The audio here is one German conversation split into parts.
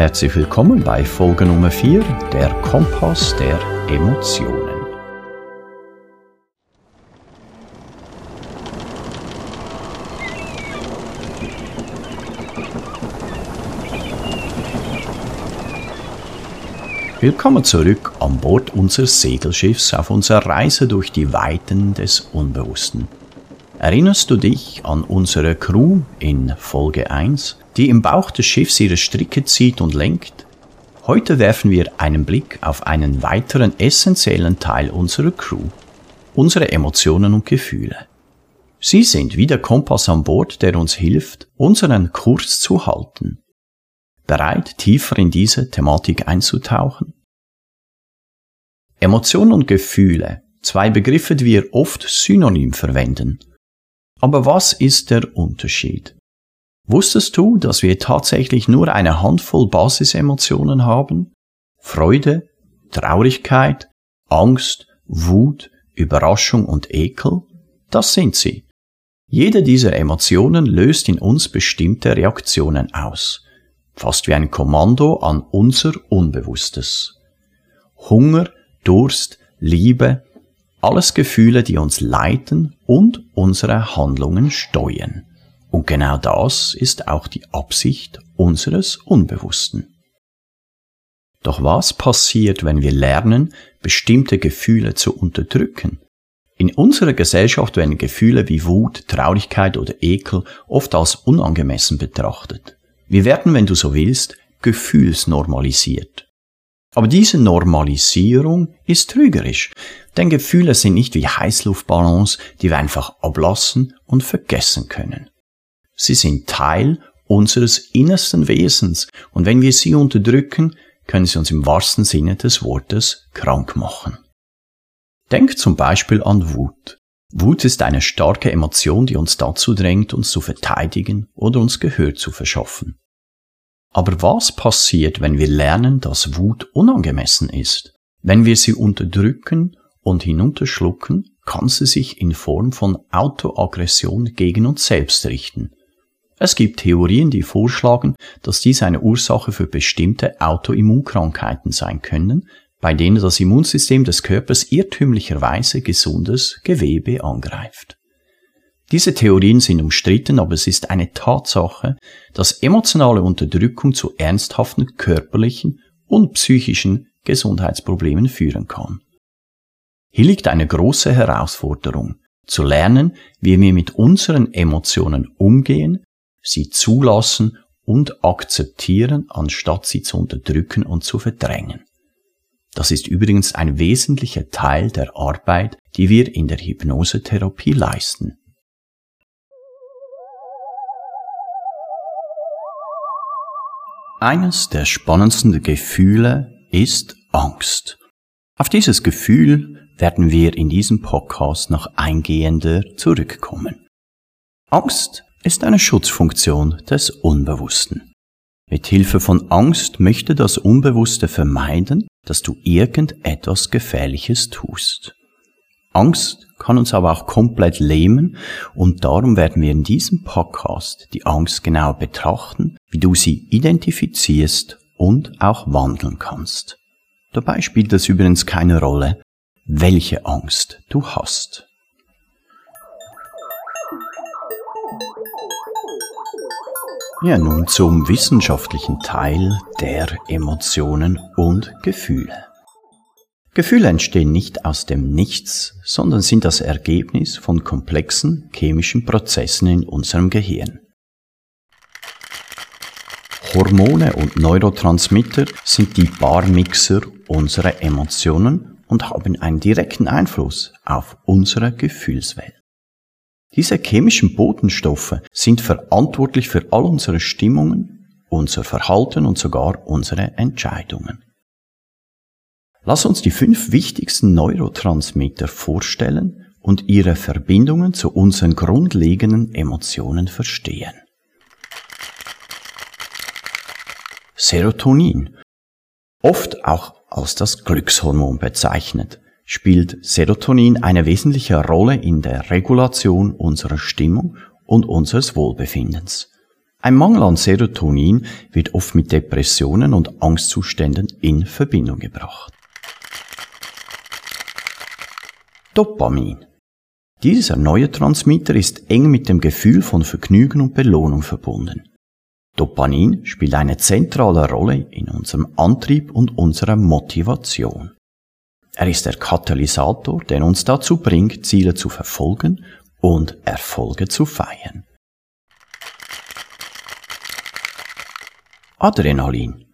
Herzlich willkommen bei Folge Nummer 4, der Kompass der Emotionen. Willkommen zurück an Bord unseres Segelschiffs auf unserer Reise durch die Weiten des Unbewussten. Erinnerst du dich an unsere Crew in Folge 1, die im Bauch des Schiffs ihre Stricke zieht und lenkt? Heute werfen wir einen Blick auf einen weiteren essentiellen Teil unserer Crew, unsere Emotionen und Gefühle. Sie sind wie der Kompass an Bord, der uns hilft, unseren Kurs zu halten bereit, tiefer in diese Thematik einzutauchen? Emotionen und Gefühle, zwei Begriffe, die wir oft synonym verwenden. Aber was ist der Unterschied? Wusstest du, dass wir tatsächlich nur eine Handvoll Basisemotionen haben? Freude, Traurigkeit, Angst, Wut, Überraschung und Ekel? Das sind sie. Jede dieser Emotionen löst in uns bestimmte Reaktionen aus fast wie ein Kommando an unser Unbewusstes. Hunger, Durst, Liebe, alles Gefühle, die uns leiten und unsere Handlungen steuern. Und genau das ist auch die Absicht unseres Unbewussten. Doch was passiert, wenn wir lernen, bestimmte Gefühle zu unterdrücken? In unserer Gesellschaft werden Gefühle wie Wut, Traurigkeit oder Ekel oft als unangemessen betrachtet. Wir werden, wenn du so willst, gefühlsnormalisiert. Aber diese Normalisierung ist trügerisch, denn Gefühle sind nicht wie Heißluftballons, die wir einfach ablassen und vergessen können. Sie sind Teil unseres innersten Wesens und wenn wir sie unterdrücken, können sie uns im wahrsten Sinne des Wortes krank machen. Denk zum Beispiel an Wut. Wut ist eine starke Emotion, die uns dazu drängt, uns zu verteidigen oder uns Gehör zu verschaffen. Aber was passiert, wenn wir lernen, dass Wut unangemessen ist? Wenn wir sie unterdrücken und hinunterschlucken, kann sie sich in Form von Autoaggression gegen uns selbst richten. Es gibt Theorien, die vorschlagen, dass dies eine Ursache für bestimmte Autoimmunkrankheiten sein können, bei denen das Immunsystem des Körpers irrtümlicherweise gesundes Gewebe angreift. Diese Theorien sind umstritten, aber es ist eine Tatsache, dass emotionale Unterdrückung zu ernsthaften körperlichen und psychischen Gesundheitsproblemen führen kann. Hier liegt eine große Herausforderung, zu lernen, wie wir mit unseren Emotionen umgehen, sie zulassen und akzeptieren, anstatt sie zu unterdrücken und zu verdrängen. Das ist übrigens ein wesentlicher Teil der Arbeit, die wir in der Hypnosetherapie leisten. Eines der spannendsten Gefühle ist Angst. Auf dieses Gefühl werden wir in diesem Podcast noch eingehender zurückkommen. Angst ist eine Schutzfunktion des Unbewussten. Mit Hilfe von Angst möchte das Unbewusste vermeiden, dass du irgendetwas Gefährliches tust. Angst kann uns aber auch komplett lähmen und darum werden wir in diesem Podcast die Angst genau betrachten, wie du sie identifizierst und auch wandeln kannst. Dabei spielt es übrigens keine Rolle, welche Angst du hast. Ja, nun zum wissenschaftlichen Teil der Emotionen und Gefühle. Gefühle entstehen nicht aus dem Nichts, sondern sind das Ergebnis von komplexen chemischen Prozessen in unserem Gehirn. Hormone und Neurotransmitter sind die Barmixer unserer Emotionen und haben einen direkten Einfluss auf unsere Gefühlswelt. Diese chemischen Botenstoffe sind verantwortlich für all unsere Stimmungen, unser Verhalten und sogar unsere Entscheidungen. Lass uns die fünf wichtigsten Neurotransmitter vorstellen und ihre Verbindungen zu unseren grundlegenden Emotionen verstehen. Serotonin, oft auch als das Glückshormon bezeichnet, spielt Serotonin eine wesentliche Rolle in der Regulation unserer Stimmung und unseres Wohlbefindens. Ein Mangel an Serotonin wird oft mit Depressionen und Angstzuständen in Verbindung gebracht. Dopamin. Dieser neue Transmitter ist eng mit dem Gefühl von Vergnügen und Belohnung verbunden. Dopamin spielt eine zentrale Rolle in unserem Antrieb und unserer Motivation. Er ist der Katalysator, der uns dazu bringt, Ziele zu verfolgen und Erfolge zu feiern. Adrenalin.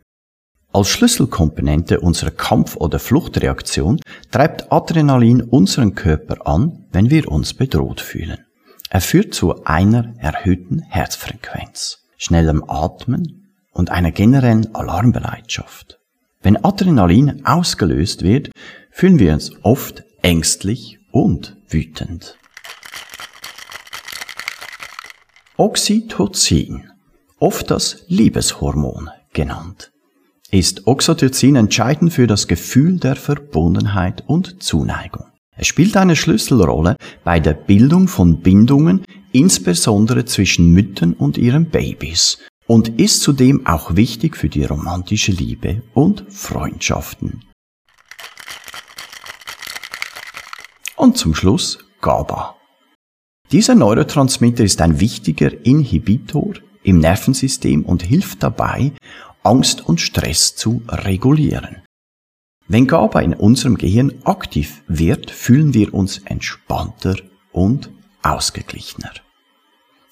Als Schlüsselkomponente unserer Kampf- oder Fluchtreaktion treibt Adrenalin unseren Körper an, wenn wir uns bedroht fühlen. Er führt zu einer erhöhten Herzfrequenz, schnellem Atmen und einer generellen Alarmbereitschaft. Wenn Adrenalin ausgelöst wird, fühlen wir uns oft ängstlich und wütend. Oxytocin, oft das Liebeshormon genannt, ist Oxytocin entscheidend für das Gefühl der Verbundenheit und Zuneigung. Es spielt eine Schlüsselrolle bei der Bildung von Bindungen, insbesondere zwischen Müttern und ihren Babys, und ist zudem auch wichtig für die romantische Liebe und Freundschaften. Und zum Schluss GABA. Dieser Neurotransmitter ist ein wichtiger Inhibitor im Nervensystem und hilft dabei, Angst und Stress zu regulieren. Wenn GABA in unserem Gehirn aktiv wird, fühlen wir uns entspannter und ausgeglichener.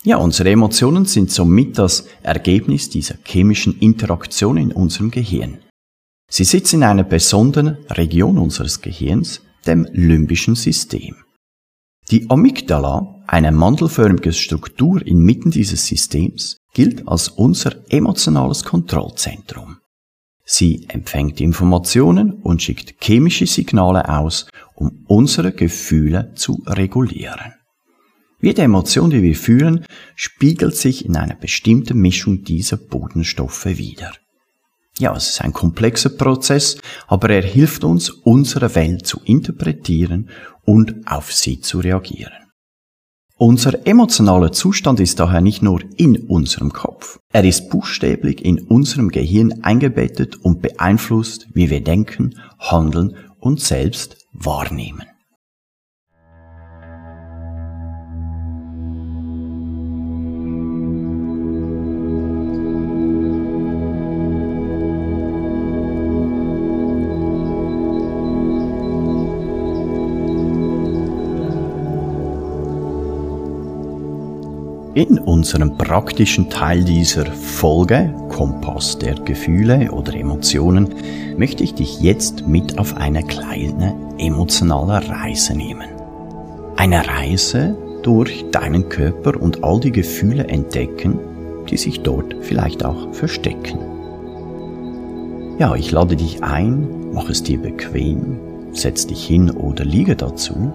Ja, unsere Emotionen sind somit das Ergebnis dieser chemischen Interaktion in unserem Gehirn. Sie sitzen in einer besonderen Region unseres Gehirns, dem limbischen System. Die Amygdala, eine mandelförmige Struktur inmitten dieses Systems, gilt als unser emotionales Kontrollzentrum. Sie empfängt Informationen und schickt chemische Signale aus, um unsere Gefühle zu regulieren. Jede Emotion, die wir fühlen, spiegelt sich in einer bestimmten Mischung dieser Bodenstoffe wider. Ja, es ist ein komplexer Prozess, aber er hilft uns, unsere Welt zu interpretieren und auf sie zu reagieren. Unser emotionaler Zustand ist daher nicht nur in unserem Kopf, er ist buchstäblich in unserem Gehirn eingebettet und beeinflusst, wie wir denken, handeln und selbst wahrnehmen. In unserem praktischen Teil dieser Folge, Kompass der Gefühle oder Emotionen, möchte ich dich jetzt mit auf eine kleine emotionale Reise nehmen. Eine Reise durch deinen Körper und all die Gefühle entdecken, die sich dort vielleicht auch verstecken. Ja, ich lade dich ein, mach es dir bequem, setz dich hin oder liege dazu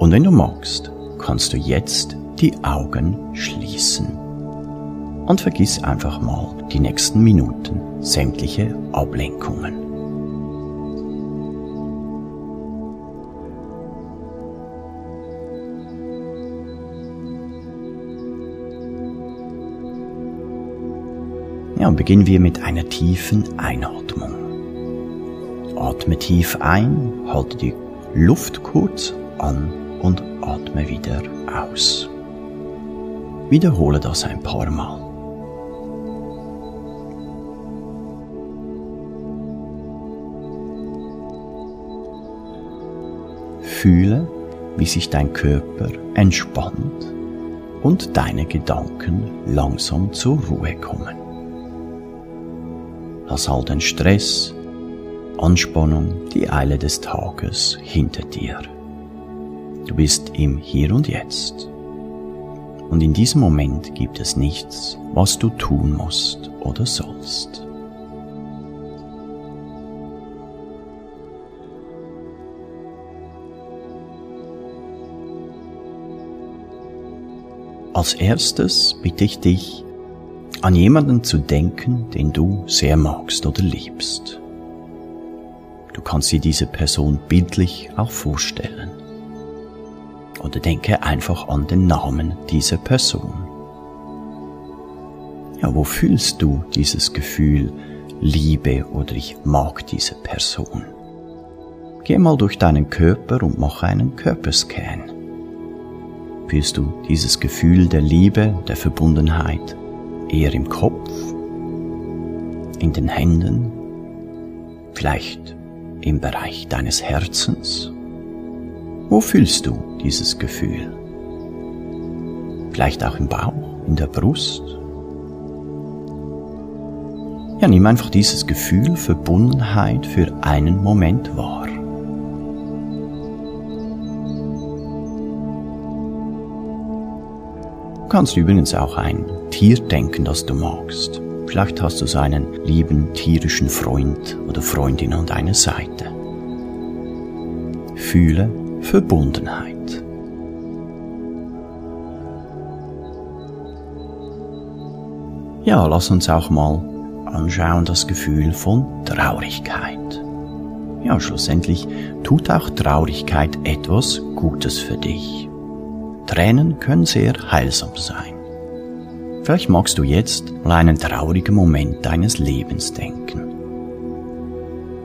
und wenn du magst, kannst du jetzt die Augen schließen. Und vergiss einfach mal die nächsten Minuten sämtliche Ablenkungen. Ja, beginnen wir mit einer tiefen Einatmung. Atme tief ein, halte die Luft kurz an und atme wieder aus. Wiederhole das ein paar Mal. Fühle, wie sich dein Körper entspannt und deine Gedanken langsam zur Ruhe kommen. Lass all den Stress, Anspannung, die Eile des Tages hinter dir. Du bist im Hier und Jetzt. Und in diesem Moment gibt es nichts, was du tun musst oder sollst. Als erstes bitte ich dich, an jemanden zu denken, den du sehr magst oder liebst. Du kannst dir diese Person bildlich auch vorstellen oder denke einfach an den Namen dieser Person. Ja, wo fühlst du dieses Gefühl Liebe oder ich mag diese Person? Geh mal durch deinen Körper und mach einen Körperscan. Fühlst du dieses Gefühl der Liebe, der Verbundenheit eher im Kopf, in den Händen, vielleicht im Bereich deines Herzens? Wo fühlst du dieses Gefühl? Vielleicht auch im Bauch, in der Brust? Ja, nimm einfach dieses Gefühl Verbundenheit für einen Moment wahr. Du kannst übrigens auch ein Tier denken, das du magst. Vielleicht hast du so einen lieben tierischen Freund oder Freundin an deiner Seite. Fühle Verbundenheit. Ja, lass uns auch mal anschauen das Gefühl von Traurigkeit. Ja, schlussendlich tut auch Traurigkeit etwas Gutes für dich. Tränen können sehr heilsam sein. Vielleicht magst du jetzt mal einen traurigen Moment deines Lebens denken.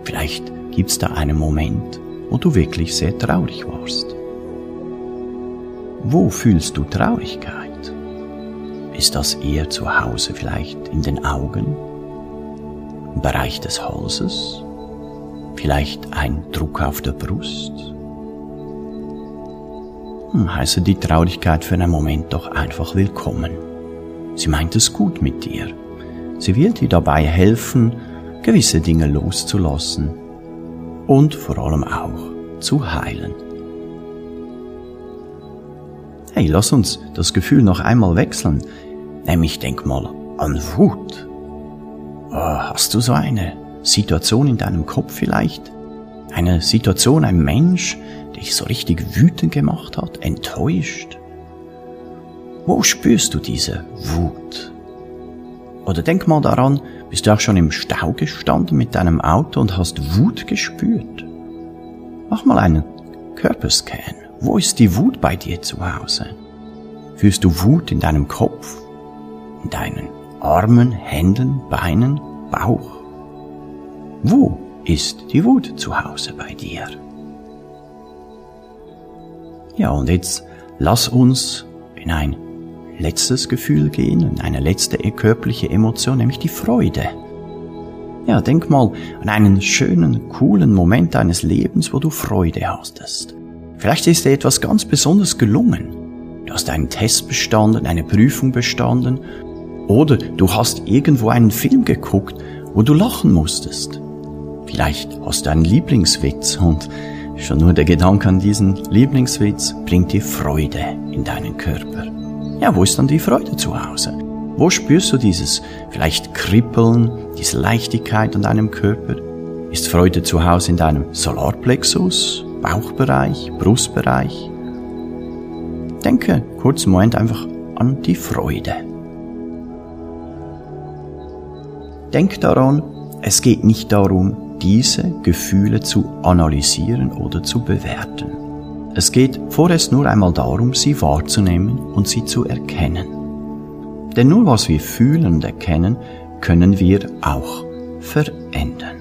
Vielleicht gibt's da einen Moment, wo du wirklich sehr traurig warst. Wo fühlst du Traurigkeit? Ist das eher zu Hause vielleicht in den Augen im Bereich des Halses, vielleicht ein Druck auf der Brust. Hm, heiße die Traurigkeit für einen Moment doch einfach willkommen. Sie meint es gut mit dir. Sie will dir dabei helfen, gewisse Dinge loszulassen und vor allem auch zu heilen. Hey, lass uns das Gefühl noch einmal wechseln. Nämlich denk mal an Wut. Oh, hast du so eine Situation in deinem Kopf vielleicht? Eine Situation, ein Mensch, der dich so richtig wütend gemacht hat, enttäuscht? Wo spürst du diese Wut? Oder denk mal daran, bist du auch schon im Stau gestanden mit deinem Auto und hast Wut gespürt? Mach mal einen Körperscan. Wo ist die Wut bei dir zu Hause? Fühlst du Wut in deinem Kopf, in deinen Armen, Händen, Beinen, Bauch? Wo ist die Wut zu Hause bei dir? Ja, und jetzt lass uns in ein letztes Gefühl gehen, in eine letzte körperliche Emotion, nämlich die Freude. Ja, denk mal an einen schönen, coolen Moment deines Lebens, wo du Freude hattest. Vielleicht ist dir etwas ganz besonders gelungen. Du hast einen Test bestanden, eine Prüfung bestanden oder du hast irgendwo einen Film geguckt, wo du lachen musstest. Vielleicht hast du einen Lieblingswitz und schon nur der Gedanke an diesen Lieblingswitz bringt dir Freude in deinen Körper. Ja, wo ist dann die Freude zu Hause? Wo spürst du dieses vielleicht Kribbeln, diese Leichtigkeit an deinem Körper? Ist Freude zu Hause in deinem Solarplexus, Bauchbereich, Brustbereich? Denke kurz einen Moment einfach an die Freude. Denk daran, es geht nicht darum, diese Gefühle zu analysieren oder zu bewerten. Es geht vorerst nur einmal darum, sie wahrzunehmen und sie zu erkennen. Denn nur was wir fühlen und erkennen, können wir auch verändern.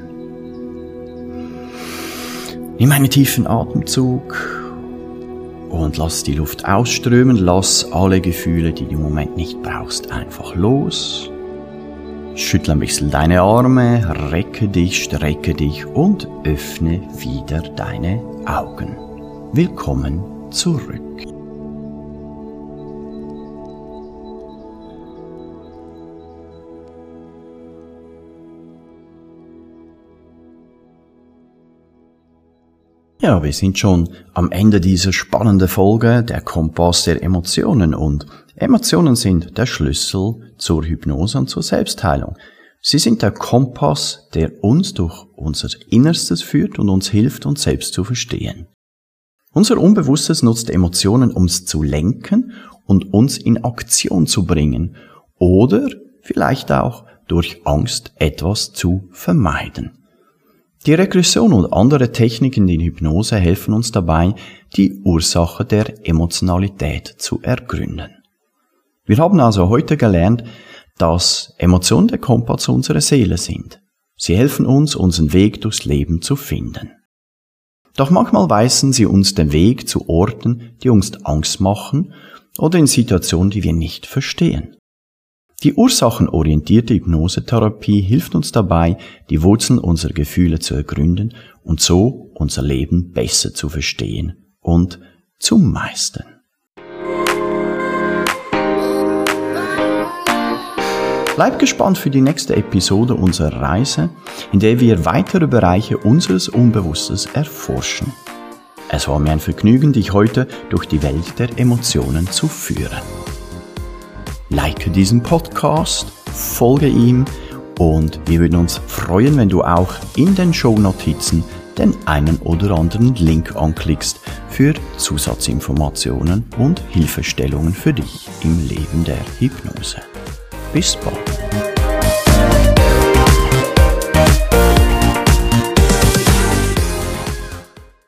Nimm einen tiefen Atemzug und lass die Luft ausströmen, lass alle Gefühle, die du im Moment nicht brauchst, einfach los Schüttle ein bisschen deine Arme, recke dich, strecke dich und öffne wieder deine Augen. Willkommen zurück. Ja, wir sind schon am Ende dieser spannenden Folge, der Kompass der Emotionen und Emotionen sind der Schlüssel zur Hypnose und zur Selbstheilung. Sie sind der Kompass, der uns durch unser Innerstes führt und uns hilft, uns selbst zu verstehen. Unser Unbewusstes nutzt Emotionen, uns zu lenken und uns in Aktion zu bringen oder vielleicht auch durch Angst etwas zu vermeiden. Die Regression und andere Techniken in Hypnose helfen uns dabei, die Ursache der Emotionalität zu ergründen. Wir haben also heute gelernt, dass Emotionen der Kompass unserer Seele sind. Sie helfen uns, unseren Weg durchs Leben zu finden. Doch manchmal weisen sie uns den Weg zu Orten, die uns Angst machen oder in Situationen, die wir nicht verstehen. Die ursachenorientierte Hypnosetherapie hilft uns dabei, die Wurzeln unserer Gefühle zu ergründen und so unser Leben besser zu verstehen und zu meistern. Bleib gespannt für die nächste Episode unserer Reise, in der wir weitere Bereiche unseres Unbewusstes erforschen. Es war mir ein Vergnügen, dich heute durch die Welt der Emotionen zu führen. Like diesen Podcast, folge ihm und wir würden uns freuen, wenn du auch in den Shownotizen den einen oder anderen Link anklickst für Zusatzinformationen und Hilfestellungen für dich im Leben der Hypnose. Bispo.